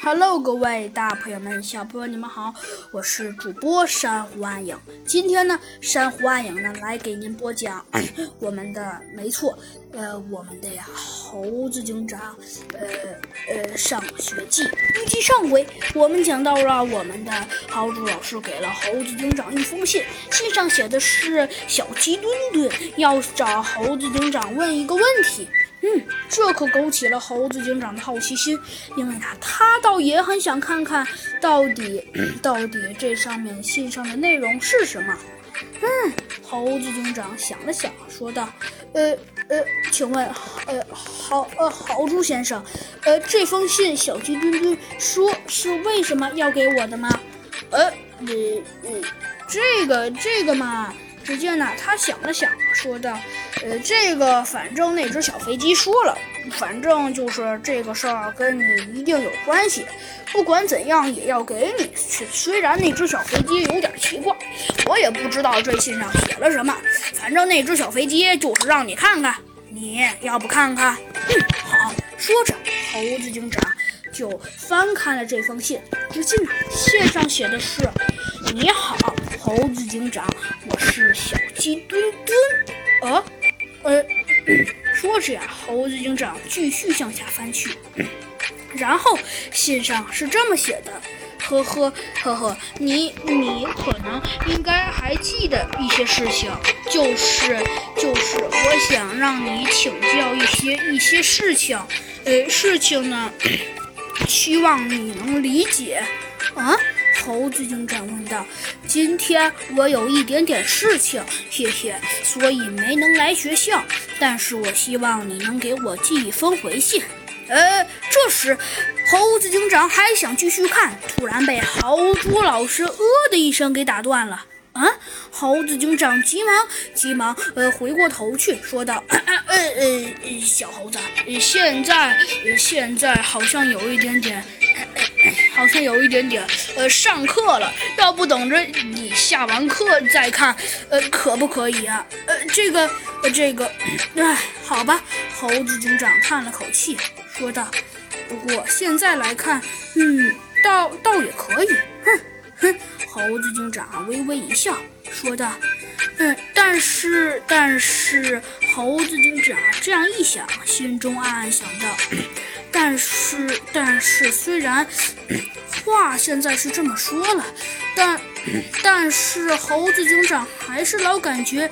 Hello，各位大朋友们、小朋友你们好，我是主播珊瑚暗影。今天呢，珊瑚暗影呢来给您播讲 我们的，没错，呃，我们的呀猴子警长，呃呃上学记。预计上回我们讲到了我们的豪猪老师给了猴子警长一封信，信上写的是小鸡墩墩要找猴子警长问一个问题。嗯，这可勾起了猴子警长的好奇心，因为呢，他倒也很想看看到底 到底这上面信上的内容是什么。嗯，猴子警长想了想，说道：“呃呃，请问，呃，豪呃豪猪先生，呃，这封信小鸡墩墩说是为什么要给我的吗？呃呃呃，这个这个嘛。”只见呢，他想了想，说道：“呃，这个反正那只小飞机说了，反正就是这个事儿跟你一定有关系。不管怎样，也要给你。虽然那只小飞机有点奇怪，我也不知道这信上写了什么。反正那只小飞机就是让你看看，你要不看看？嗯，好。说着，猴子警长就翻开了这封信。只见信上写的是：你好。”猴子警长，我是小鸡墩墩。呃，呃，说着呀，猴子警长继续向下翻去，然后信上是这么写的：呵呵呵呵，你你可能应该还记得一些事情，就是就是我想让你请教一些一些事情，呃，事情呢，希望你能理解。啊？猴子警长问道：“今天我有一点点事情，谢谢，所以没能来学校。但是我希望你能给我寄一封回信。”呃，这时猴子警长还想继续看，突然被豪猪老师“呃”的一声给打断了。啊！猴子警长急忙急忙呃回过头去说道：“ 呃呃呃，小猴子，现在现在好像有一点点。”好像有一点点，呃，上课了，要不等着你下完课再看，呃，可不可以啊？呃，这个，呃，这个，哎，好吧。猴子警长叹了口气，说道：“不过现在来看，嗯，倒倒也可以。”哼哼，猴子警长微微一笑，说道：“嗯，但是，但是，猴子警长这样一想，心中暗暗想到。”但是，但是，虽然话现在是这么说了，但，但是猴子警长还是老感觉，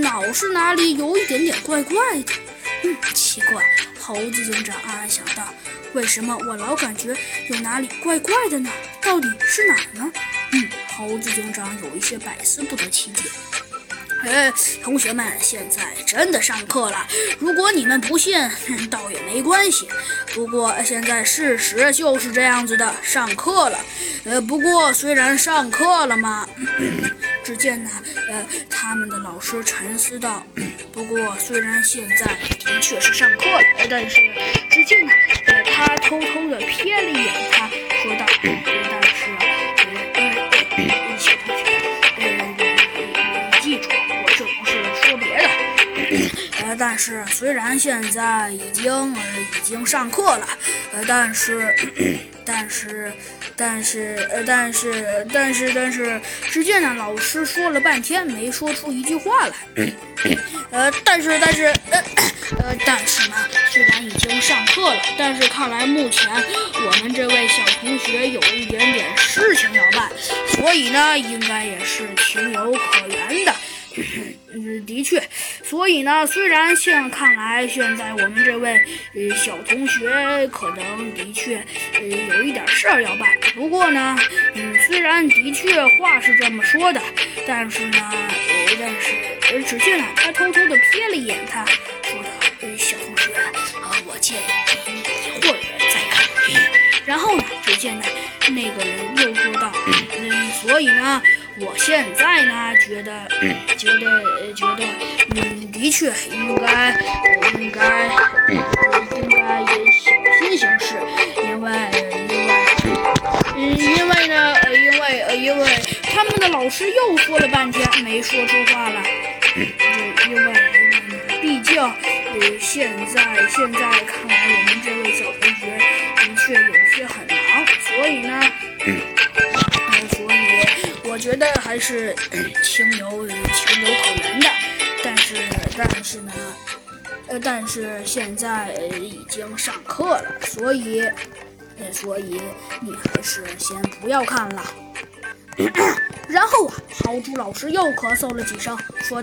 脑是哪里有一点点怪怪的。嗯，奇怪，猴子警长暗暗想到，为什么我老感觉有哪里怪怪的呢？到底是哪儿呢？嗯，猴子警长有一些百思不得其解。哎，同学们，现在真的上课了。如果你们不信，倒也没关系。不过现在事实就是这样子的，上课了。呃，不过虽然上课了嘛，只见呢，呃，他们的老师沉思道：“ 不过虽然现在的确是上课了，但是只见呢，呃，他偷偷的瞥了一眼他，说道：但是虽然现在已经呃已经上课了，呃，但是，但是，但是，呃，但是，但是，但是，只见呢，老师说了半天没说出一句话来，呃，但是，但是，呃，呃，但是呢，虽然已经上课了，但是看来目前我们这位小同学有一点点事情要办，所以呢，应该也是情有可原的。的确，所以呢，虽然现看来现在我们这位呃小同学可能的确呃有一点事儿要办，不过呢，嗯，虽然的确话是这么说的，但是呢，呃，但是呃，只见呢，他偷偷的瞥了一眼他，说的，小同学，呃，我建议你一会儿再看。然后呢，只见呢，那个人又说道，嗯，所以呢。我现在呢，觉得，觉得，觉得，嗯，的确应该，应该，应该也小心行事，因为，因为，嗯，因为呢，因为，呃，因为他们的老师又说了半天没说出话来，因为，因为，毕竟，呃，现在，现在看来我们这位小同学的确有些很。我觉得还是情有情有可原的。但是，但是呢，呃，但是现在已经上课了，所以，所以你还是先不要看了。然后啊，豪猪老师又咳嗽了几声，说道。